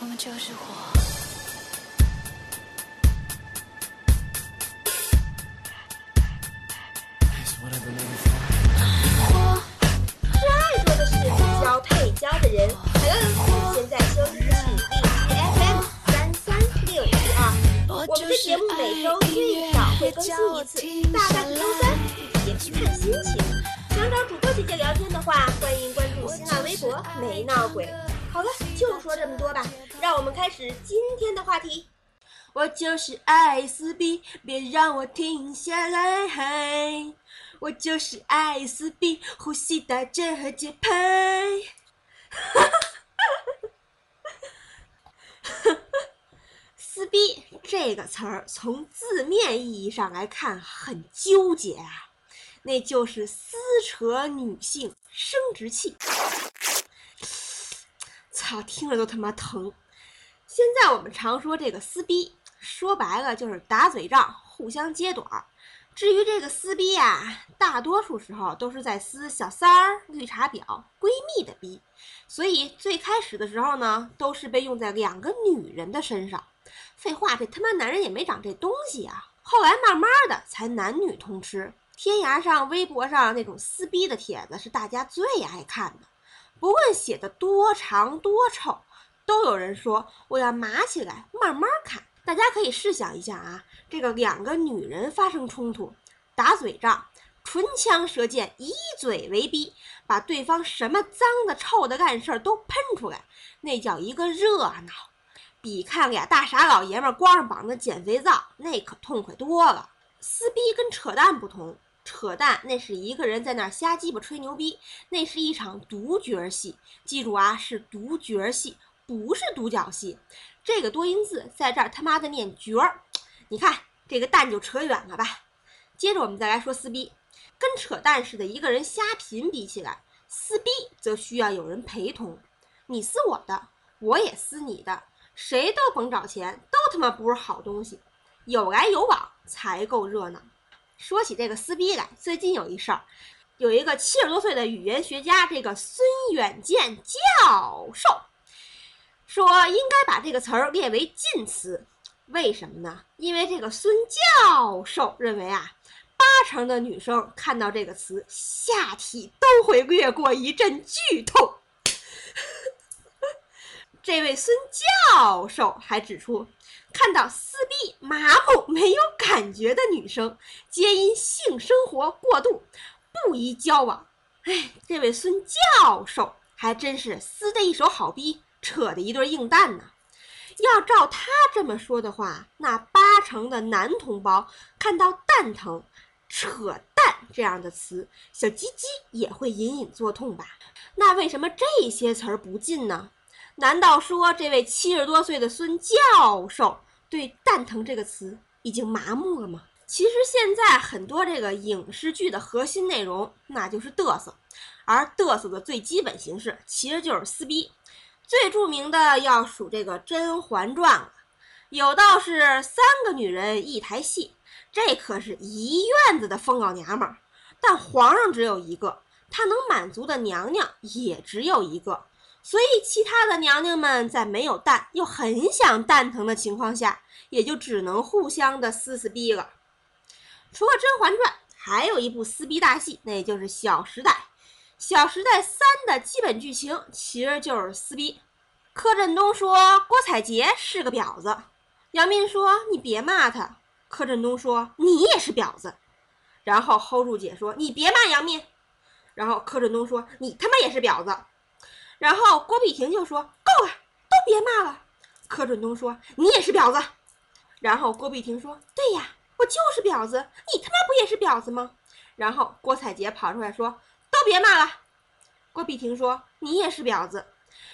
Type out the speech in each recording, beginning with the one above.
我们就是火。火，爱做的事，交配交的人。Hello，现在收听的是荔枝 FM 三三六四二。我们的节目每周最早会更新一次，大概是周三，也是看心情。想找主播姐姐聊天的话，欢迎关注新浪微博“没闹鬼”。好了，就说这么多吧，让我们开始今天的话题。我就是爱撕逼，别让我停下来。我就是爱撕逼，呼吸带着节拍。撕逼这个词儿，从字面意义上来看很纠结啊，那就是撕扯女性生殖器。操，听着都他妈疼。现在我们常说这个撕逼，说白了就是打嘴仗，互相揭短儿。至于这个撕逼呀，大多数时候都是在撕小三儿、绿茶婊、闺蜜的逼，所以最开始的时候呢，都是被用在两个女人的身上。废话，这他妈男人也没长这东西啊！后来慢慢的才男女通吃，天涯上、微博上那种撕逼的帖子是大家最爱看的，不论写的多长多丑，都有人说我要码起来慢慢看。大家可以试想一下啊，这个两个女人发生冲突，打嘴仗，唇枪舌剑，以嘴为逼，把对方什么脏的、臭的干事儿都喷出来，那叫一个热闹，比看俩大傻老爷们光着膀子捡肥皂那可痛快多了。撕逼跟扯淡不同，扯淡那是一个人在那瞎鸡巴吹牛逼，那是一场独角戏。记住啊，是独角戏，不是独角戏。这个多音字在这儿他妈的念角儿，你看这个蛋就扯远了吧。接着我们再来说撕逼，跟扯淡似的，一个人瞎贫比起来，撕逼则需要有人陪同，你撕我的，我也撕你的，谁都甭找钱，都他妈不是好东西，有来有往才够热闹。说起这个撕逼来，最近有一事儿，有一个七十多岁的语言学家，这个孙远见教授。说应该把这个词儿列为禁词，为什么呢？因为这个孙教授认为啊，八成的女生看到这个词，下体都会掠过一阵剧痛。这位孙教授还指出，看到撕逼、麻木、没有感觉的女生，皆因性生活过度，不宜交往。哎，这位孙教授还真是撕的一手好逼。扯的一对硬蛋呢。要照他这么说的话，那八成的男同胞看到“蛋疼”“扯蛋”这样的词，小鸡鸡也会隐隐作痛吧？那为什么这些词儿不禁呢？难道说这位七十多岁的孙教授对“蛋疼”这个词已经麻木了吗？其实现在很多这个影视剧的核心内容，那就是嘚瑟，而嘚瑟的最基本形式其实就是撕逼。最著名的要数这个《甄嬛传》了，有道是三个女人一台戏，这可是一院子的疯老娘们儿。但皇上只有一个，他能满足的娘娘也只有一个，所以其他的娘娘们在没有蛋又很想蛋疼的情况下，也就只能互相的撕撕逼了。除了《甄嬛传》，还有一部撕逼大戏，那就是《小时代》。《小时代三》的基本剧情其实就是撕逼。柯震东说郭采洁是个婊子，杨幂说你别骂她。柯震东说你也是婊子，然后 hold 住姐说你别骂杨幂，然后柯震东说你他妈也是婊子，然后郭碧婷就说够了，都别骂了。柯震东说你也是婊子，然后郭碧婷说对呀，我就是婊子，你他妈不也是婊子吗？然后郭采洁跑出来说。都别骂了，郭碧婷说你也是婊子，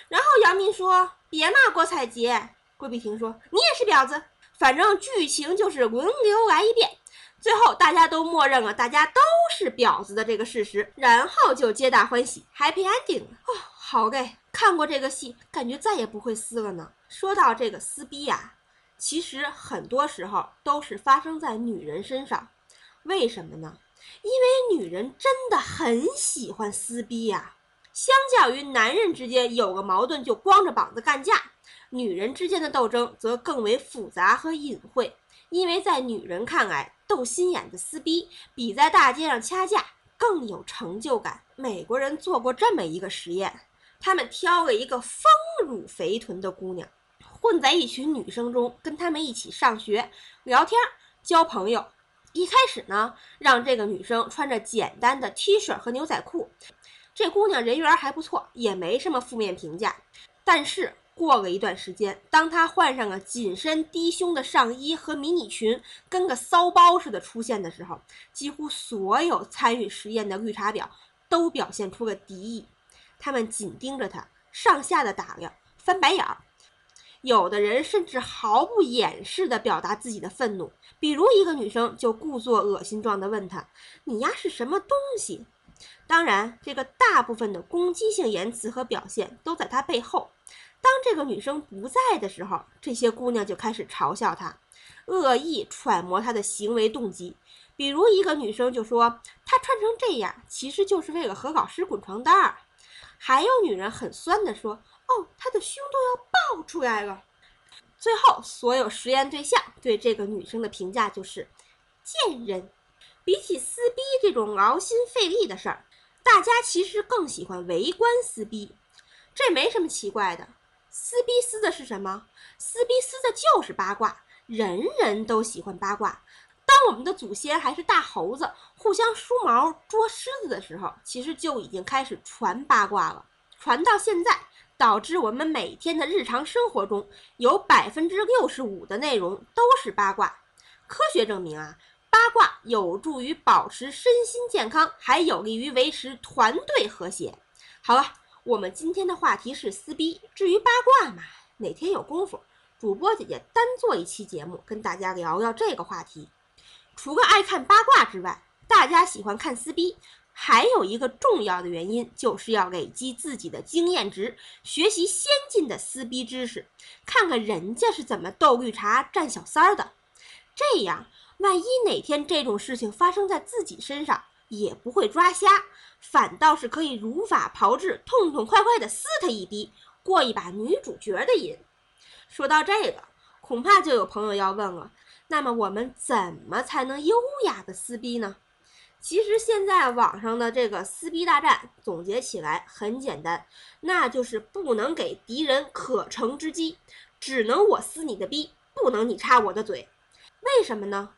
然后杨幂说别骂郭采洁，郭碧婷说你也是婊子，反正剧情就是轮流来一遍，最后大家都默认了大家都是婊子的这个事实，然后就皆大欢喜，Happy Ending 哦，好嘞，看过这个戏，感觉再也不会撕了呢。说到这个撕逼呀，其实很多时候都是发生在女人身上，为什么呢？因为女人真的很喜欢撕逼呀，相较于男人之间有个矛盾就光着膀子干架，女人之间的斗争则更为复杂和隐晦。因为在女人看来，斗心眼子撕逼比在大街上掐架更有成就感。美国人做过这么一个实验，他们挑了一个丰乳肥臀的姑娘，混在一群女生中，跟她们一起上学、聊天、交朋友。一开始呢，让这个女生穿着简单的 T 恤和牛仔裤，这姑娘人缘还不错，也没什么负面评价。但是过了一段时间，当她换上了紧身低胸的上衣和迷你裙，跟个骚包似的出现的时候，几乎所有参与实验的绿茶婊都表现出了敌意，他们紧盯着她，上下的打量，翻白眼儿。有的人甚至毫不掩饰地表达自己的愤怒，比如一个女生就故作恶心状地问他：“你丫是什么东西？”当然，这个大部分的攻击性言辞和表现都在他背后。当这个女生不在的时候，这些姑娘就开始嘲笑他，恶意揣摩他的行为动机。比如一个女生就说：“她穿成这样，其实就是为了和老师滚床单儿。”还有女人很酸的说。哦，她的胸都要爆出来了。最后，所有实验对象对这个女生的评价就是贱人。比起撕逼这种劳心费力的事儿，大家其实更喜欢围观撕逼。这没什么奇怪的。撕逼撕的是什么？撕逼撕的就是八卦。人人都喜欢八卦。当我们的祖先还是大猴子，互相梳毛捉狮子的时候，其实就已经开始传八卦了。传到现在。导致我们每天的日常生活中有百分之六十五的内容都是八卦。科学证明啊，八卦有助于保持身心健康，还有利于维持团队和谐。好了，我们今天的话题是撕逼。至于八卦嘛，哪天有功夫，主播姐姐单做一期节目跟大家聊聊这个话题。除了爱看八卦之外，大家喜欢看撕逼。还有一个重要的原因，就是要累积自己的经验值，学习先进的撕逼知识，看看人家是怎么斗绿茶、占小三儿的。这样，万一哪天这种事情发生在自己身上，也不会抓瞎，反倒是可以如法炮制，痛痛快快的撕他一逼，过一把女主角的瘾。说到这个，恐怕就有朋友要问了：那么我们怎么才能优雅的撕逼呢？其实现在网上的这个撕逼大战总结起来很简单，那就是不能给敌人可乘之机，只能我撕你的逼，不能你插我的嘴。为什么呢？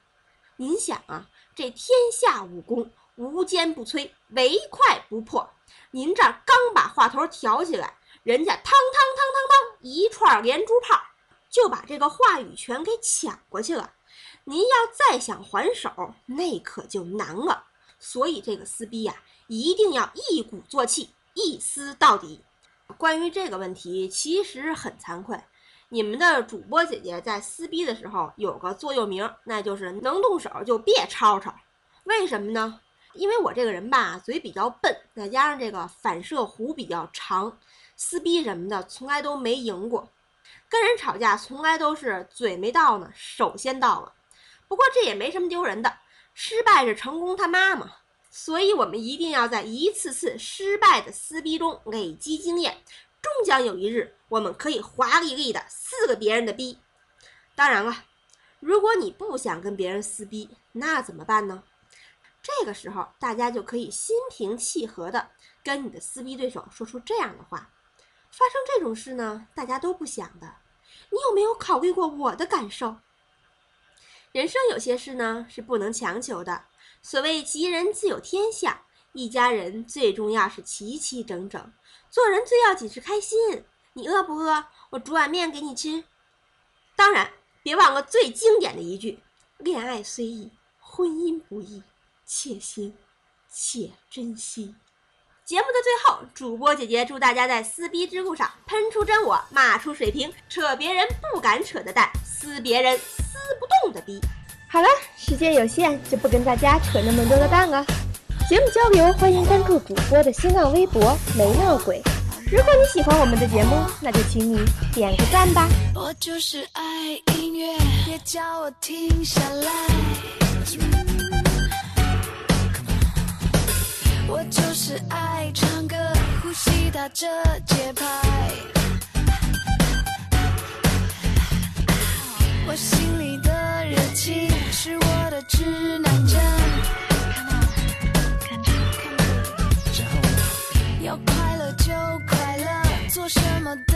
您想啊，这天下武功无坚不摧，唯快不破。您这刚把话头挑起来，人家汤汤汤汤汤一串连珠炮，就把这个话语权给抢过去了。您要再想还手，那可就难了。所以这个撕逼呀，一定要一鼓作气，一撕到底。关于这个问题，其实很惭愧，你们的主播姐姐在撕逼的时候有个座右铭，那就是能动手就别吵吵。为什么呢？因为我这个人吧，嘴比较笨，再加上这个反射弧比较长，撕逼什么的从来都没赢过。跟人吵架从来都是嘴没到呢，手先到了。不过这也没什么丢人的。失败是成功他妈妈，所以我们一定要在一次次失败的撕逼中累积经验，终将有一日，我们可以华丽丽的撕个别人的逼。当然了，如果你不想跟别人撕逼，那怎么办呢？这个时候，大家就可以心平气和的跟你的撕逼对手说出这样的话：发生这种事呢，大家都不想的，你有没有考虑过我的感受？人生有些事呢是不能强求的。所谓吉人自有天相，一家人最重要是齐齐整整。做人最要紧是开心。你饿不饿？我煮碗面给你吃。当然，别忘了最经典的一句：恋爱虽易，婚姻不易，且行且珍惜。节目的最后，主播姐姐祝大家在撕逼之路上喷出真我，骂出水平，扯别人不敢扯的蛋，撕别人。撕不动的逼。好了，时间有限，就不跟大家扯那么多的蛋了。节目交流，欢迎关注主播的新浪微博“没闹鬼”。如果你喜欢我们的节目，那就请你点个赞吧。我就是爱音乐，别叫我停下来。我就是爱唱歌，呼吸打着节拍。我心里的热情是我的指南针。看到？看，看到？后，要快乐就快乐，做什么都。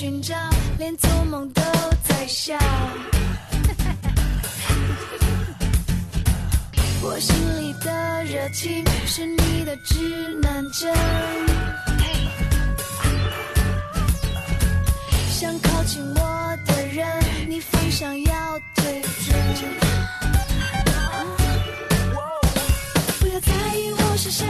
寻找，连做梦都在笑。我心里的热情是你的指南针，想靠近我的人，你方向要对准。不要在意我是谁。